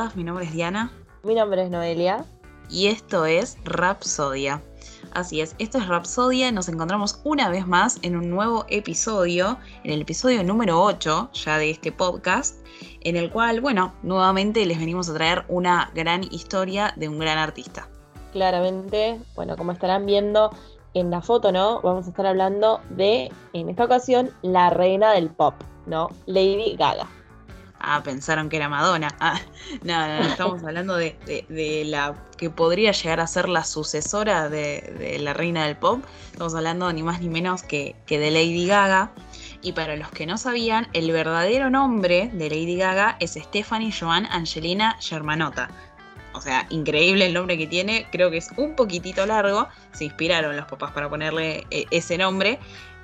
y todas, mi nombre es Diana. Mi nombre es Noelia. Y esto es Rapsodia. Así es, esto es Rapsodia, nos encontramos una vez más en un nuevo episodio, en el episodio número 8 ya de este podcast, en el cual, bueno, nuevamente les venimos a traer una gran historia de un gran artista. Claramente, bueno, como estarán viendo en la foto, ¿no? Vamos a estar hablando de, en esta ocasión, la reina del pop, ¿no? Lady Gaga. Ah, pensaron que era Madonna. Ah, no, no, estamos hablando de, la que podría llegar a ser la sucesora de, la reina del pop. Estamos hablando ni más ni menos que, que de Lady Gaga. Y para los que no sabían, el verdadero nombre de Lady Gaga es Stephanie Joan Angelina Germanotta. O sea, increíble el nombre que tiene, creo que es un poquitito largo, se inspiraron los papás para ponerle eh, ese nombre,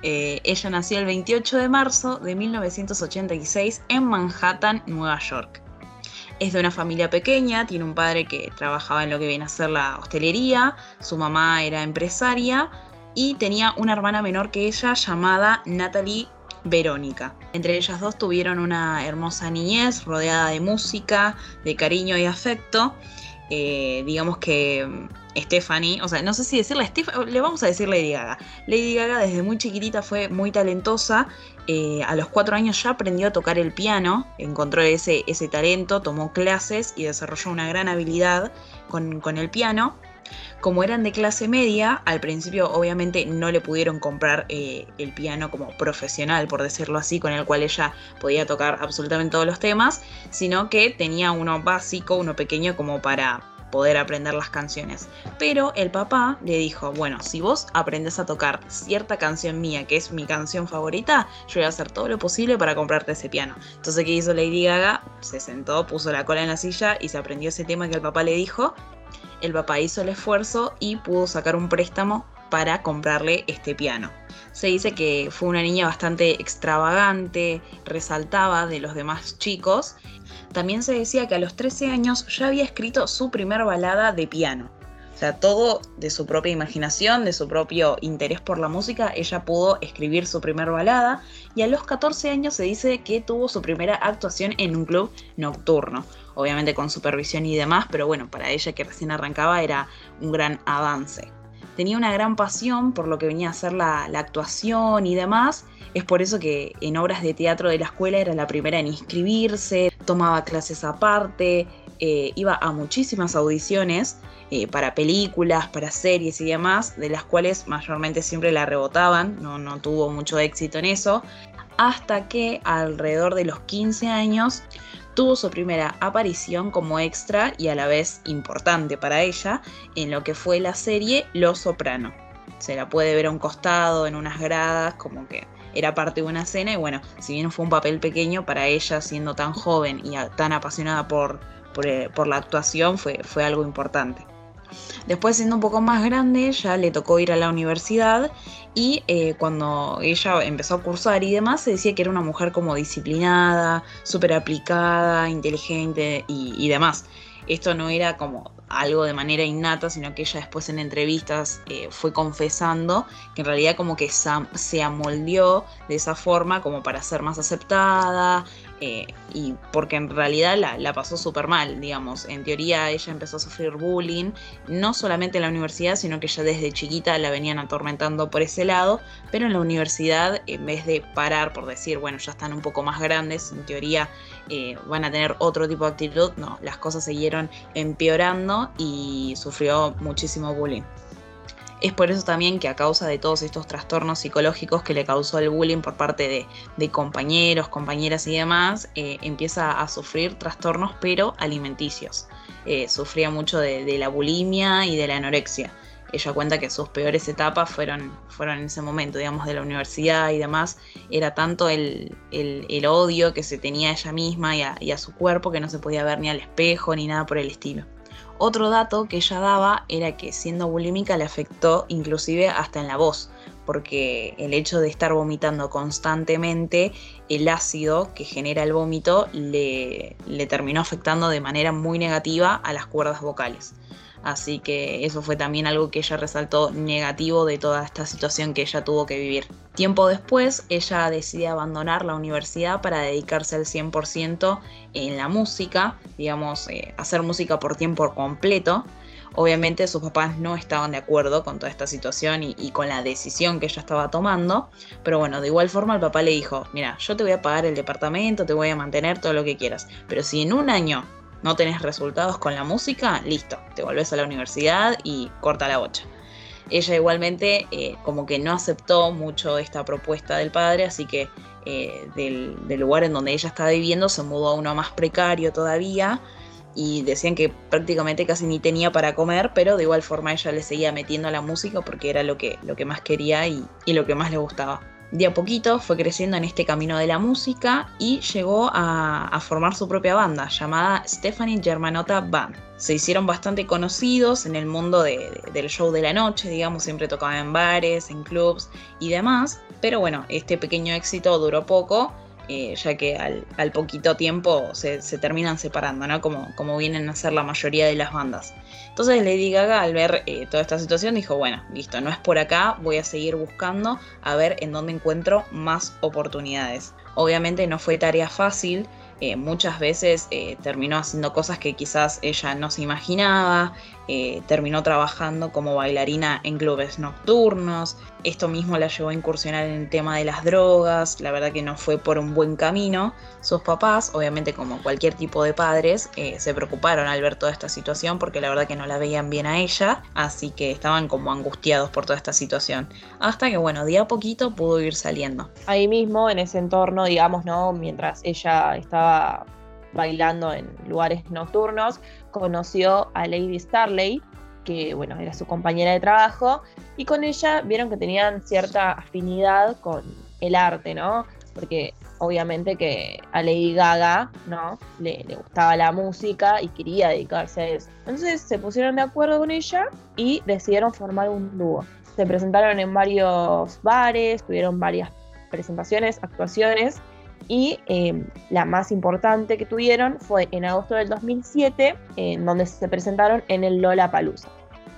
eh, ella nació el 28 de marzo de 1986 en Manhattan, Nueva York. Es de una familia pequeña, tiene un padre que trabajaba en lo que viene a ser la hostelería, su mamá era empresaria y tenía una hermana menor que ella llamada Natalie Verónica. Entre ellas dos tuvieron una hermosa niñez rodeada de música, de cariño y afecto. Eh, digamos que Stephanie, o sea, no sé si decirle Stephanie, le vamos a decir Lady Gaga. Lady Gaga desde muy chiquitita fue muy talentosa, eh, a los cuatro años ya aprendió a tocar el piano, encontró ese, ese talento, tomó clases y desarrolló una gran habilidad con, el piano. Como eran de clase media, al principio obviamente no le pudieron comprar eh, el piano como profesional, por decirlo así, con el cual ella podía tocar absolutamente todos los temas, sino que tenía uno básico, uno pequeño como para poder aprender las canciones. Pero el papá le dijo, bueno, si vos aprendes a tocar cierta canción mía, que es mi canción favorita, yo voy a hacer todo lo posible para comprarte ese piano. Entonces, ¿qué hizo Lady Gaga? Se sentó, puso la cola en la silla y se aprendió ese tema que el papá le dijo. El papá hizo el esfuerzo y pudo sacar un préstamo para comprarle este piano. Se dice que fue una niña bastante extravagante, resaltaba de los demás chicos también se decía que a los 13 años ya había escrito su primer balada de piano. O sea, todo de su propia imaginación, de su propio interés por la música, ella pudo escribir su primer balada y a los 14 años se dice que tuvo su primera actuación en un club nocturno, obviamente con supervisión y demás, pero bueno, para ella que recién arrancaba era un gran avance. Tenía una gran pasión por lo que venía a ser la, la actuación y demás, es por eso que en obras de teatro de la escuela era la primera en inscribirse, tomaba clases aparte, eh, iba a muchísimas audiciones eh, para películas, para series y demás, de las cuales mayormente siempre la rebotaban, no, no tuvo mucho éxito en eso, hasta que alrededor de los 15 años tuvo su primera aparición como extra y a la vez importante para ella en lo que fue la serie Los Soprano. Se la puede ver a un costado, en unas gradas, como que era parte de una escena y bueno, si bien fue un papel pequeño para ella siendo tan joven y tan apasionada por, eh, por, la actuación fue, fue algo importante. Después siendo un poco más grande ya le tocó ir a la universidad y eh, cuando ella empezó a cursar y demás se decía que era una mujer como disciplinada, súper aplicada, inteligente y demás. Esto no era como algo de manera innata, sino que ella después en entrevistas eh, fue confesando que en realidad como que se amoldeó de esa forma como para ser más aceptada, eh, y porque en realidad la, pasó súper mal, digamos. En teoría ella empezó a sufrir bullying, no solamente en la universidad, sino que ya desde chiquita la venían atormentando por ese lado, pero en la universidad, en vez de parar por decir, bueno, ya están un poco más grandes, en teoría eh, van a tener otro tipo de actitud, no, las cosas siguieron empeorando y sufrió muchísimo bullying. Es por eso también que a causa de todos estos trastornos psicológicos que le causó el bullying por parte de, compañeros, compañeras y demás, eh, empieza a sufrir trastornos pero alimenticios. Eh, sufría mucho de, la bulimia y de la anorexia. Ella cuenta que sus peores etapas fueron, fueron en ese momento, digamos, de la universidad y demás. Era tanto el, odio que se tenía a ella misma y a su cuerpo que no se podía ver ni al espejo ni nada por el estilo. Otro dato que ella daba era que siendo bulímica le afectó inclusive hasta en la voz, porque el hecho de estar vomitando constantemente, el ácido que genera el vómito le, le terminó afectando de manera muy negativa a las cuerdas vocales. Así que eso fue también algo que ella resaltó negativo de toda esta situación que ella tuvo que vivir. Tiempo después, ella decide abandonar la universidad para dedicarse al 100% en la música, digamos, eh, hacer música por tiempo completo. Obviamente sus papás no estaban de acuerdo con toda esta situación y, y, con la decisión que ella estaba tomando, pero bueno, de igual forma el papá le dijo, mira, yo te voy a pagar el departamento, te voy a mantener todo lo que quieras, pero si en un año no tenés resultados con la música, listo, te volvés a la universidad y corta la bocha. Ella igualmente eh, como que no aceptó mucho esta propuesta del padre, así que eh, del, lugar en donde ella estaba viviendo se mudó a uno más precario todavía y decían que prácticamente casi ni tenía para comer, pero de igual forma ella le seguía metiendo a la música porque era lo que, lo que más quería y, y lo que más le gustaba de a poquito fue creciendo en este camino de la música y llegó a, formar su propia banda llamada Stephanie Germanota Band. Se hicieron bastante conocidos en el mundo de, de, del show de la noche, digamos, siempre tocaban en bares, en clubs y demás, pero bueno, este pequeño éxito duró poco. Eh, ya que al, poquito tiempo se, se terminan separando, ¿no? Como, como, vienen a ser la mayoría de las bandas. Entonces Lady Gaga al ver eh, toda esta situación dijo, bueno, listo, no es por acá, voy a seguir buscando a ver en dónde encuentro más oportunidades. Obviamente no fue tarea fácil, eh, muchas veces eh, terminó haciendo cosas que quizás ella no se imaginaba, eh, terminó trabajando como bailarina en clubes nocturnos, esto mismo la llevó a incursionar en el tema de las drogas, la verdad que no fue por un buen camino. Sus papás, obviamente como cualquier tipo de padres, eh, se preocuparon al ver toda esta situación porque la verdad que no la veían bien a ella, así que estaban como angustiados por toda esta situación. Hasta que bueno, día a poquito pudo ir saliendo. Ahí mismo, en ese entorno, digamos, ¿no? Mientras ella estaba bailando en lugares nocturnos, conoció a Lady Starley, que bueno, era su compañera de trabajo, y con ella vieron que tenían cierta afinidad con el arte, ¿no? Porque obviamente que a Lady Gaga, ¿no? Le, le, gustaba la música y quería dedicarse a eso. Entonces se pusieron de acuerdo con ella y decidieron formar un dúo. Se presentaron en varios bares, tuvieron varias presentaciones, actuaciones y eh, la más importante que tuvieron fue en agosto del 2007, en donde se presentaron en el Lola Palusa.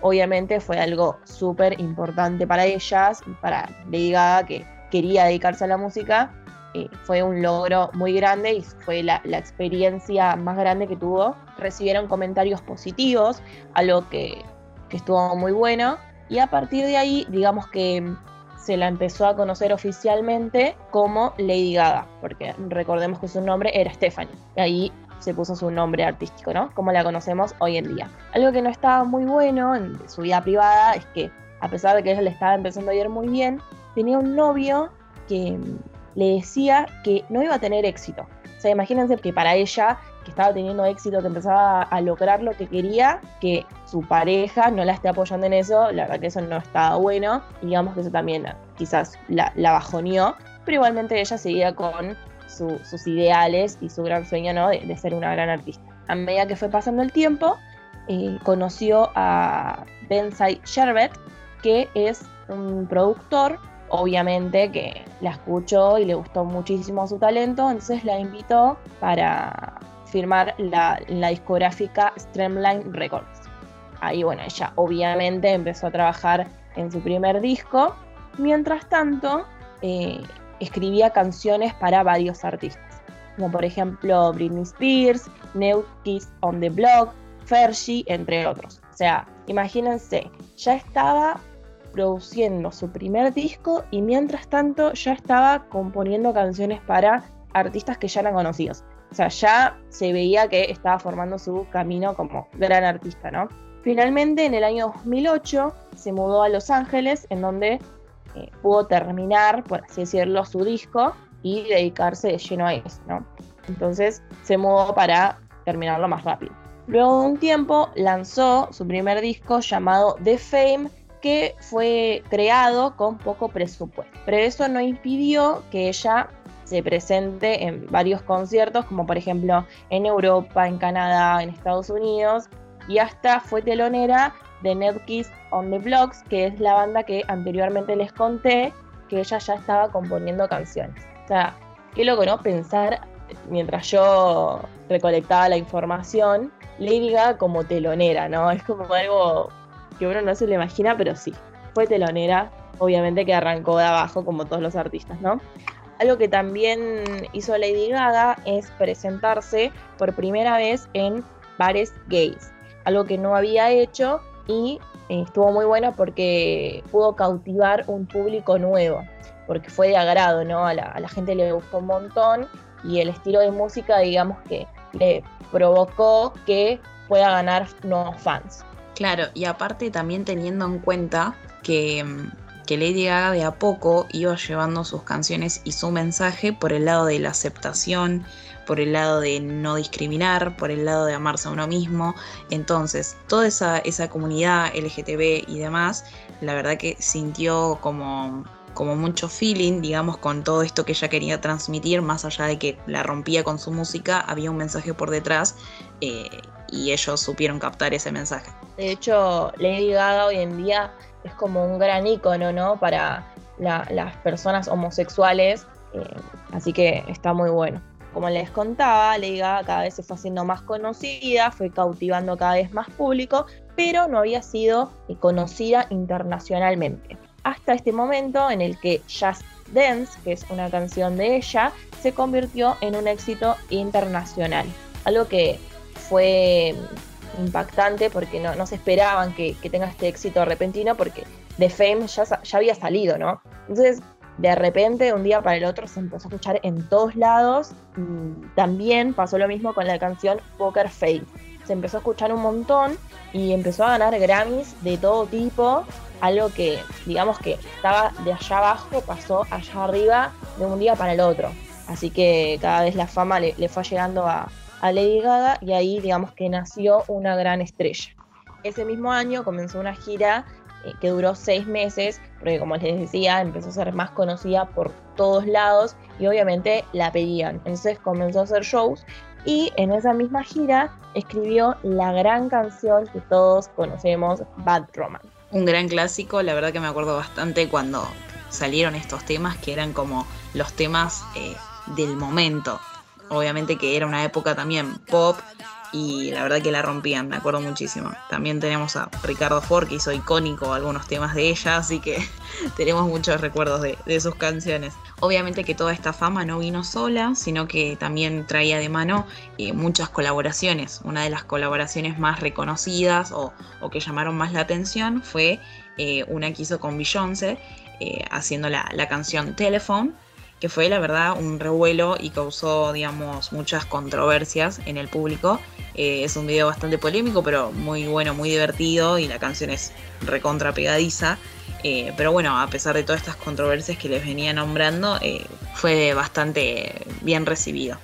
Obviamente fue algo súper importante para ellas, para Lady Gaga que quería dedicarse a la música. Eh, fue un logro muy grande y fue la, la, experiencia más grande que tuvo. Recibieron comentarios positivos, algo que, que estuvo muy bueno. Y a partir de ahí, digamos que se la empezó a conocer oficialmente como Lady Gaga, porque recordemos que su nombre era Stephanie. Y ahí se puso su nombre artístico, ¿no? Como la conocemos hoy en día. Algo que no estaba muy bueno en su vida privada es que, a pesar de que ella le estaba empezando a ir muy bien, tenía un novio que le decía que no iba a tener éxito. O sea, imagínense que para ella, que estaba teniendo éxito, que empezaba a lograr lo que quería, que su pareja no la esté apoyando en eso, la verdad que eso no estaba bueno. Y digamos que eso también quizás la, la bajoneó, pero igualmente ella seguía con su, sus ideales y su gran sueño ¿no? de, de, ser una gran artista. A medida que fue pasando el tiempo, eh, conoció a Bensai Sherbet, que es un productor, obviamente que la escuchó y le gustó muchísimo su talento, entonces la invitó para firmar la, discográfica Streamline Records. Ahí, bueno, ella obviamente empezó a trabajar en su primer disco. Mientras tanto, eh, escribía canciones para varios artistas, como por ejemplo Britney Spears, New Kids on the Block, Fergie, entre otros. O sea, imagínense, ya estaba produciendo su primer disco y mientras tanto ya estaba componiendo canciones para artistas que ya eran conocidos. O sea, ya se veía que estaba formando su camino como gran artista, ¿no? Finalmente, en el año 2008, se mudó a Los Ángeles, en donde eh, pudo terminar, por así decirlo, su disco y dedicarse de lleno a eso, ¿no? Entonces se mudó para terminarlo más rápido. Luego de un tiempo lanzó su primer disco llamado The Fame, que fue creado con poco presupuesto. Pero eso no impidió que ella se presente en varios conciertos, como por ejemplo en Europa, en Canadá, en Estados Unidos, y hasta fue telonera de Nedkiss on the Blocks, que es la banda que anteriormente les conté que ella ya estaba componiendo canciones. O sea, qué loco, ¿no? Pensar, mientras yo recolectaba la información, Lady Gaga como telonera, ¿no? Es como algo que uno no se lo imagina, pero sí, fue telonera, obviamente que arrancó de abajo como todos los artistas, ¿no? Algo que también hizo Lady Gaga es presentarse por primera vez en bares gays, algo que no había hecho y eh, estuvo muy bueno porque pudo cautivar un público nuevo, porque fue de agrado, ¿no? A la, a la gente le gustó un montón y el estilo de música, digamos que le provocó que pueda ganar nuevos fans. Claro, y aparte también teniendo en cuenta que, que, Lady Gaga de a poco iba llevando sus canciones y su mensaje por el lado de la aceptación, por el lado de no discriminar, por el lado de amarse a uno mismo. Entonces, toda esa, esa comunidad LGTB y demás, la verdad que sintió como como mucho feeling, digamos, con todo esto que ella quería transmitir, más allá de que la rompía con su música, había un mensaje por detrás eh, y ellos supieron captar ese mensaje. De hecho, Lady Gaga hoy en día es como un gran icono, ¿no? Para las personas homosexuales, eh, así que está muy bueno. Como les contaba, Lady cada vez se fue haciendo más conocida, fue cautivando cada vez más público, pero no había sido conocida internacionalmente hasta este momento en el que Just Dance, que es una canción de ella, se convirtió en un éxito internacional. Algo que fue impactante porque no, se esperaban que, tenga este éxito repentino porque The Fame ya, ya había salido, ¿no? Entonces, de repente, un día para el otro, se empezó a escuchar en todos lados. También pasó lo mismo con la canción Poker Face. Se empezó a escuchar un montón y empezó a ganar Grammys de todo tipo algo que, digamos que estaba de allá abajo, pasó allá arriba de un día para el otro. Así que cada vez la fama le, fue llegando a, Lady Gaga y ahí, digamos que nació una gran estrella. Ese mismo año comenzó una gira eh, que duró seis meses, porque como les decía, empezó a ser más conocida por todos lados y obviamente la pedían. Entonces comenzó a hacer shows y en esa misma gira escribió la gran canción que todos conocemos, Bad Romance un gran clásico, la verdad que me acuerdo bastante cuando salieron estos temas que eran como los temas eh, del momento. Obviamente que era una época también pop y la verdad que la rompían, me acuerdo muchísimo. También tenemos a Ricardo Ford que hizo icónico algunos temas de ella, así que tenemos muchos recuerdos de, sus canciones. Obviamente que toda esta fama no vino sola, sino que también traía de mano eh, muchas colaboraciones. Una de las colaboraciones más reconocidas o, que llamaron más la atención fue eh, una que hizo con Beyoncé, eh, haciendo la, la canción Telephone que fue la verdad un revuelo y causó, digamos, muchas controversias en el público. Eh, es un video bastante polémico, pero muy bueno, muy divertido y la canción es recontra pegadiza. Eh, pero bueno, a pesar de todas estas controversias que les venía nombrando, eh, fue bastante bien recibido.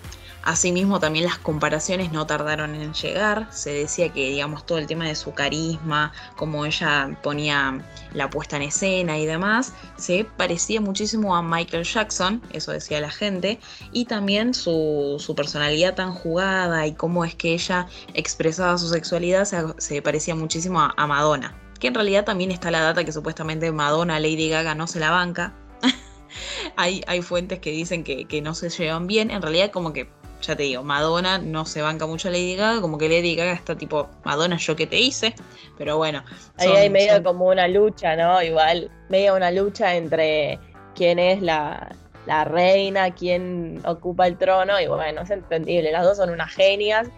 Asimismo, también las comparaciones no tardaron en llegar. Se decía que, digamos, todo el tema de su carisma, como ella ponía la puesta en escena y demás, se parecía muchísimo a Michael Jackson, eso decía la gente, y también su, personalidad tan jugada y cómo es que ella expresaba su sexualidad se, parecía muchísimo a, Madonna. Que en realidad también está la data que supuestamente Madonna, Lady Gaga no se la banca. hay, fuentes que dicen que, que, no se llevan bien. En realidad, como que ya te digo, Madonna no se banca mucho a Lady Gaga, como que Lady Gaga está tipo, Madonna, yo que te hice, pero bueno. Ahí hay medio como una lucha, ¿no? Igual, medio una lucha entre quién es la, reina, quién ocupa el trono, y bueno, es entendible, las dos son unas genias,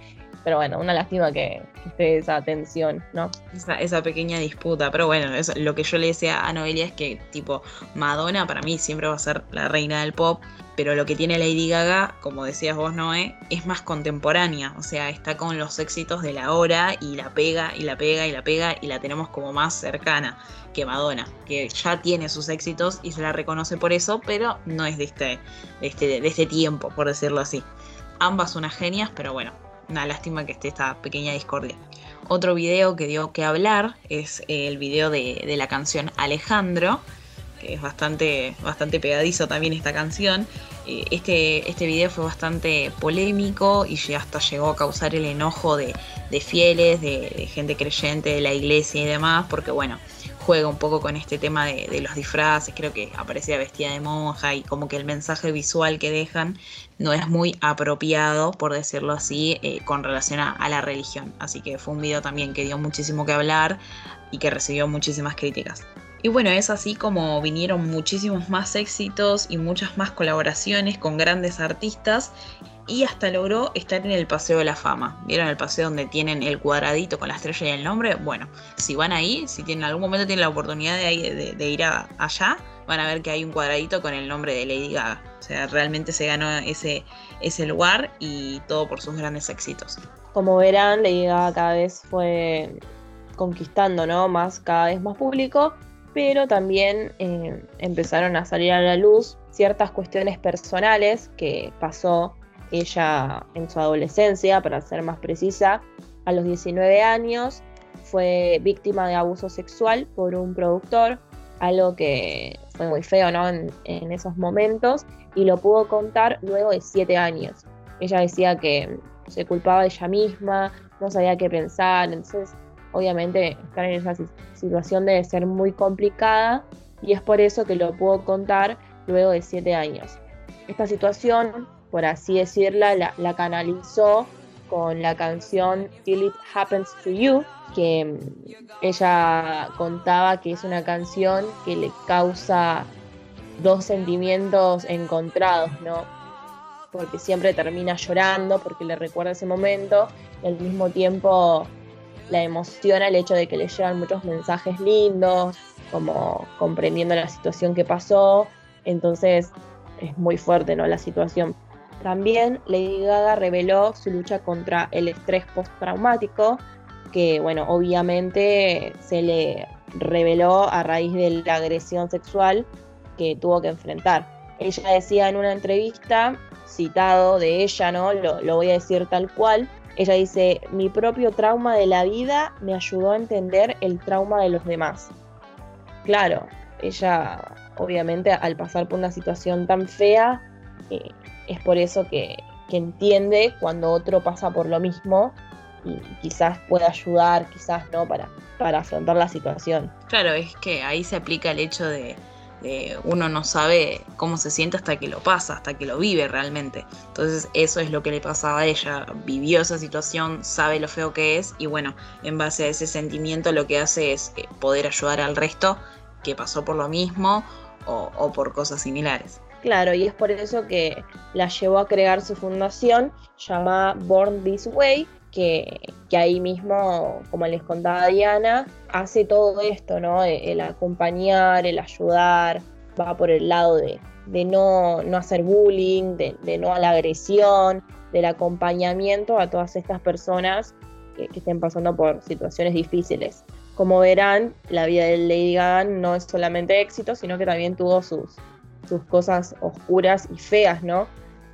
pero bueno, una lástima que, esté esa tensión, ¿no? Esa, pequeña disputa, pero bueno, eso, lo que yo le decía a Noelia es que tipo, Madonna para mí siempre va a ser la reina del pop, pero lo que tiene Lady Gaga, como decías vos, Noé, es más contemporánea, o sea, está con los éxitos de la hora y la pega y la pega y la pega y la tenemos como más cercana que Madonna, que ya tiene sus éxitos y se la reconoce por eso, pero no es de este, de este, de este tiempo, por decirlo así. Ambas unas genias, pero bueno, una lástima que esté esta pequeña discordia. Otro video que dio que hablar es el video de, de la canción Alejandro, que es bastante, bastante pegadizo también esta canción. Eh, este, este video fue bastante polémico y hasta llegó a causar el enojo de, fieles, de, gente creyente de la iglesia y demás, porque bueno, juega un poco con este tema de, los disfraces, creo que aparecía vestida de monja y como que el mensaje visual que dejan no es muy apropiado, por decirlo así, eh, con relación a, la religión. Así que fue un video también que dio muchísimo que hablar y que recibió muchísimas críticas. Y bueno, es así como vinieron muchísimos más éxitos y muchas más colaboraciones con grandes artistas y hasta logró estar en el Paseo de la Fama. ¿Vieron el paseo donde tienen el cuadradito con la estrella y el nombre? Bueno, si van ahí, si tienen algún momento tienen la oportunidad de, ir allá, van a ver que hay un cuadradito con el nombre de Lady Gaga. O sea, realmente se ganó ese, ese lugar y todo por sus grandes éxitos. Como verán, Lady Gaga cada vez fue conquistando, ¿no? Más, cada vez más público, pero también eh, empezaron a salir a la luz ciertas cuestiones personales que pasó ella en su adolescencia, para ser más precisa, a los 19 años fue víctima de abuso sexual por un productor, algo que fue muy feo ¿no? en, esos momentos, y lo pudo contar luego de 7 años. Ella decía que se culpaba de ella misma, no sabía qué pensar, entonces obviamente estar en esa situación debe ser muy complicada y es por eso que lo pudo contar luego de 7 años. Esta situación por así decirla, la, canalizó con la canción Till It Happens to You, que mm, ella contaba que es una canción que le causa dos sentimientos encontrados, ¿no? Porque siempre termina llorando, porque le recuerda ese momento, y al mismo tiempo la emociona el hecho de que le llegan muchos mensajes lindos, como comprendiendo la situación que pasó, entonces es muy fuerte, ¿no? La situación. También Lady Gaga reveló su lucha contra el estrés postraumático, que bueno, obviamente se le reveló a raíz de la agresión sexual que tuvo que enfrentar. Ella decía en una entrevista, citado de ella, ¿no? Lo, lo voy a decir tal cual. Ella dice, mi propio trauma de la vida me ayudó a entender el trauma de los demás. Claro, ella obviamente al pasar por una situación tan fea, es por eso que, entiende cuando otro pasa por lo mismo y quizás puede ayudar, quizás no, para, para afrontar la situación. Claro, es que ahí se aplica el hecho de, uno no sabe cómo se siente hasta que lo pasa, hasta que lo vive realmente. Entonces eso es lo que le pasaba a ella, vivió esa situación, sabe lo feo que es y bueno, en base a ese sentimiento lo que hace es eh, poder ayudar al resto que pasó por lo mismo o por cosas similares. Claro, y es por eso que la llevó a crear su fundación llamada Born This Way, que, ahí mismo, como les contaba Diana, hace todo esto, ¿no? El acompañar, el ayudar, va por el lado de, no, hacer bullying, de, no a la agresión, del acompañamiento a todas estas personas que, que estén pasando por situaciones difíciles. Como verán, la vida de Lady Gaga no es solamente éxito, sino que también tuvo sus, sus cosas oscuras y feas, ¿no?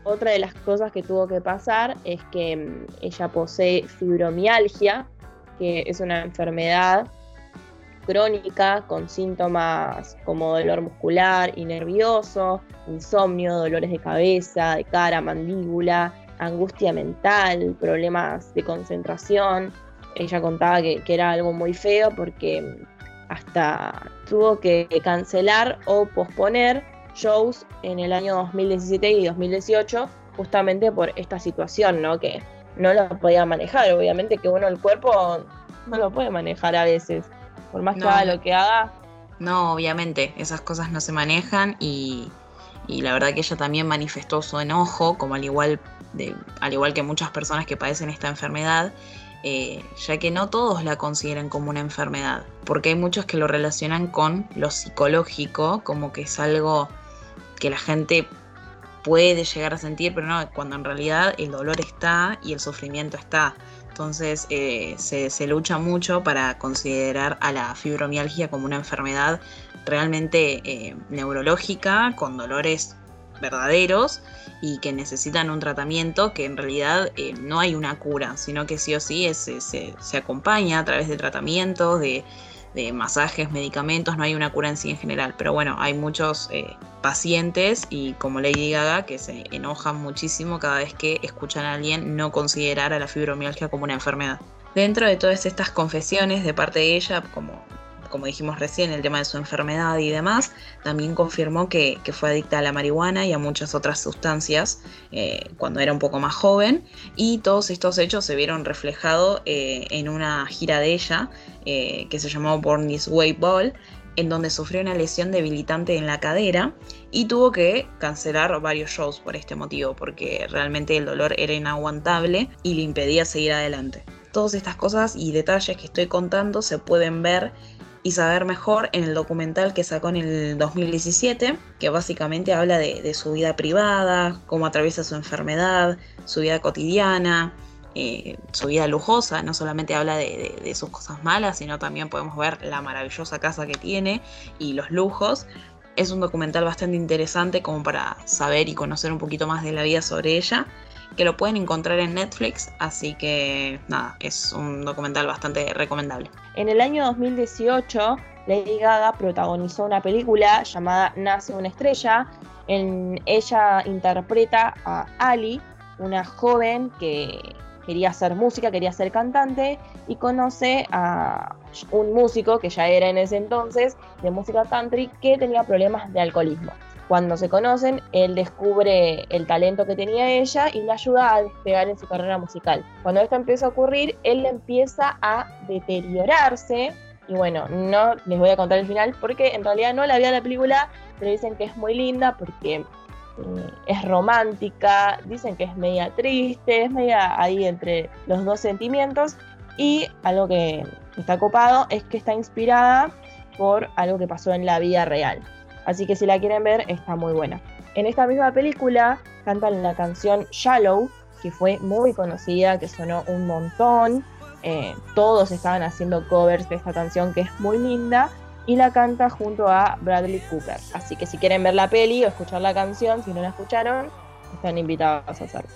Otra de las cosas que tuvo que pasar es que mm, ella posee fibromialgia, que es una enfermedad crónica con síntomas como dolor muscular y nervioso, insomnio, dolores de cabeza, de cara, mandíbula, angustia mental, problemas de concentración. Ella contaba que, era algo muy feo porque mm, hasta tuvo que cancelar o posponer shows en el año 2017 y 2018 justamente por esta situación, ¿no? Que no lo podía manejar, obviamente que uno el cuerpo no lo puede manejar a veces, por más que haga lo que haga. No, obviamente, esas cosas no se manejan y, y la verdad que ella también manifestó su enojo, como al igual, de, al igual que muchas personas que padecen esta enfermedad, eh, ya que no todos la consideran como una enfermedad, porque hay muchos que lo relacionan con lo psicológico, como que es algo que la gente puede llegar a sentir, pero no, cuando en realidad el dolor está y el sufrimiento está. Entonces eh, se, lucha mucho para considerar a la fibromialgia como una enfermedad realmente eh, neurológica, con dolores verdaderos y que necesitan un tratamiento que en realidad eh, no hay una cura, sino que sí o sí se, se acompaña a través de tratamientos, de de masajes, medicamentos, no hay una cura en sí en general, pero bueno, hay muchos eh, pacientes y como Lady Gaga que se enojan muchísimo cada vez que escuchan a alguien no considerar a la fibromialgia como una enfermedad. Dentro de todas estas confesiones de parte de ella, como, como dijimos recién, el tema de su enfermedad y demás, también confirmó que, fue adicta a la marihuana y a muchas otras sustancias eh, cuando era un poco más joven. Y todos estos hechos se vieron reflejados eh, en una gira de ella eh, que se llamó Born This Way Ball, en donde sufrió una lesión debilitante en la cadera y tuvo que cancelar varios shows por este motivo, porque realmente el dolor era inaguantable y le impedía seguir adelante. Todas estas cosas y detalles que estoy contando se pueden ver y saber mejor en el documental que sacó en el 2017, que básicamente habla de, su vida privada, cómo atraviesa su enfermedad, su vida cotidiana, eh, su vida lujosa, no solamente habla de, sus cosas malas, sino también podemos ver la maravillosa casa que tiene y los lujos. Es un documental bastante interesante como para saber y conocer un poquito más de la vida sobre ella, que lo pueden encontrar en Netflix, así que nada, es un documental bastante recomendable. En el año 2018, Lady Gaga protagonizó una película llamada Nace una estrella. En ella interpreta a Ali, una joven que quería hacer música, quería ser cantante y conoce a un músico que ya era en ese entonces de música country que tenía problemas de alcoholismo. Cuando se conocen, él descubre el talento que tenía ella y le ayuda a despegar en su carrera musical. Cuando esto empieza a ocurrir, él empieza a deteriorarse. Y bueno, no les voy a contar el final porque en realidad no la vi a la película, pero dicen que es muy linda porque eh, es romántica, dicen que es media triste, es media ahí entre los dos sentimientos y algo que está copado es que está inspirada por algo que pasó en la vida real. Así que si la quieren ver está muy buena. En esta misma película cantan la canción Shallow, que fue muy conocida, que sonó un montón. Eh, todos estaban haciendo covers de esta canción que es muy linda y la canta junto a Bradley Cooper. Así que si quieren ver la peli o escuchar la canción, si no la escucharon, están invitados a hacerlo.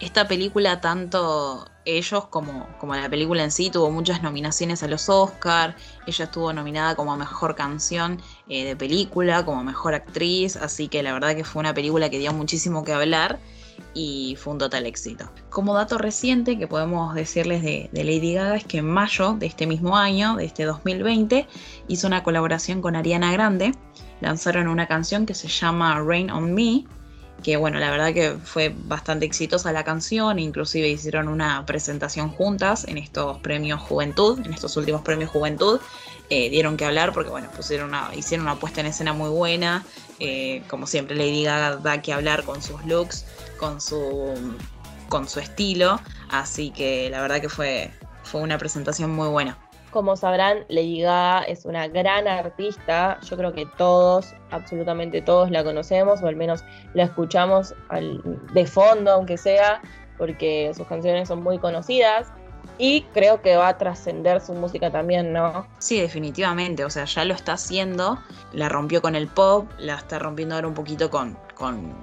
Esta película, tanto ellos como, como la película en sí, tuvo muchas nominaciones a los Oscar. Ella estuvo nominada como mejor canción eh, de película, como mejor actriz. Así que la verdad que fue una película que dio muchísimo que hablar y fue un total éxito. Como dato reciente que podemos decirles de, Lady Gaga es que en mayo de este mismo año, de este 2020, hizo una colaboración con Ariana Grande. Lanzaron una canción que se llama Rain on Me, que bueno, la verdad que fue bastante exitosa la canción, inclusive hicieron una presentación juntas en estos premios Juventud, en estos últimos premios Juventud, eh, dieron que hablar porque bueno, pusieron una, hicieron una puesta en escena muy buena, eh, como siempre Lady Gaga da que hablar con sus looks, con su, con su estilo, así que la verdad que fue, fue una presentación muy buena. Como sabrán, Lady Gaga es una gran artista. Yo creo que todos, absolutamente todos la conocemos, o al menos la escuchamos de fondo, aunque sea, porque sus canciones son muy conocidas. Y creo que va a trascender su música también, ¿no? Sí, definitivamente. O sea, ya lo está haciendo. La rompió con el pop, la está rompiendo ahora un poquito con, con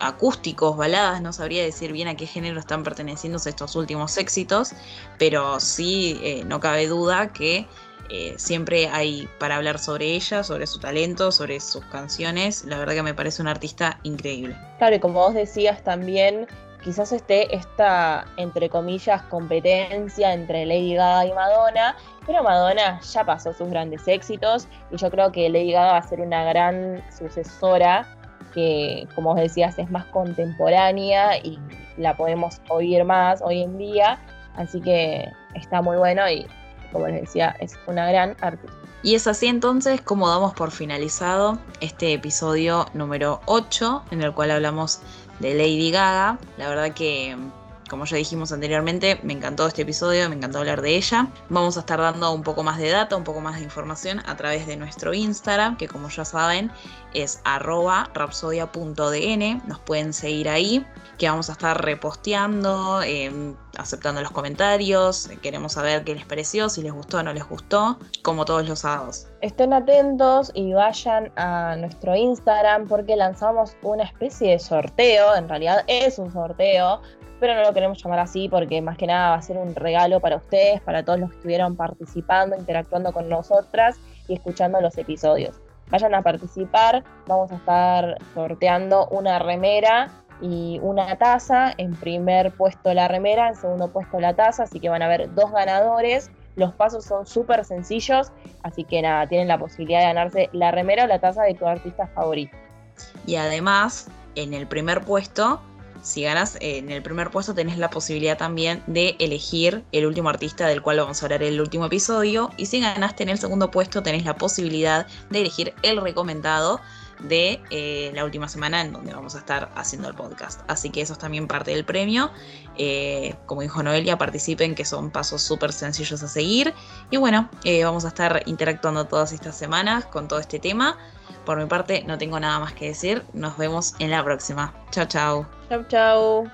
acústicos, baladas, no sabría decir bien a qué género están perteneciendo estos últimos éxitos, pero sí, eh, no cabe duda que eh, siempre hay para hablar sobre ella, sobre su talento, sobre sus canciones. La verdad que me parece una artista increíble. Claro, y como vos decías también, quizás esté esta, entre comillas, competencia entre Lady Gaga y Madonna, pero Madonna ya pasó sus grandes éxitos y yo creo que Lady Gaga va a ser una gran sucesora que, como os decías, es más contemporánea y la podemos oír más hoy en día. Así que está muy bueno y, como les decía, es una gran artista. Y es así entonces como damos por finalizado este episodio número 8, en el cual hablamos de Lady Gaga. La verdad que como ya dijimos anteriormente, me encantó este episodio, me encantó hablar de ella. Vamos a estar dando un poco más de data, un poco más de información a través de nuestro Instagram, que como ya saben es arroba rapsodia.dn. Nos pueden seguir ahí, que vamos a estar reposteando, em, aceptando los comentarios. Queremos saber qué les pareció, si les gustó o no les gustó, como todos los sábados. Estén atentos y vayan a nuestro Instagram porque lanzamos una especie de sorteo, en realidad es un sorteo pero no lo queremos llamar así porque más que nada va a ser un regalo para ustedes, para todos los que estuvieron participando, interactuando con nosotras y escuchando los episodios. Vayan a participar, vamos a estar sorteando una remera y una taza. En primer puesto la remera, en segundo puesto la taza, así que van a haber dos ganadores. Los pasos son súper sencillos, así que nada, tienen la posibilidad de ganarse la remera o la taza de tu artista favorito. Y además, en el primer puesto, si ganas en el primer puesto, tenés la posibilidad también de elegir el último artista del cual vamos a hablar en el último episodio. Y si ganaste en el segundo puesto, tenés la posibilidad de elegir el recomendado de eh, la última semana en donde vamos a estar haciendo el podcast. Así que eso es también parte del premio. Eh, como dijo Noelia, participen, que son pasos súper sencillos a seguir. Y bueno, eh, vamos a estar interactuando todas estas semanas con todo este tema. Por mi parte, no tengo nada más que decir. Nos vemos en la próxima. Chao, chao. Chao, chao.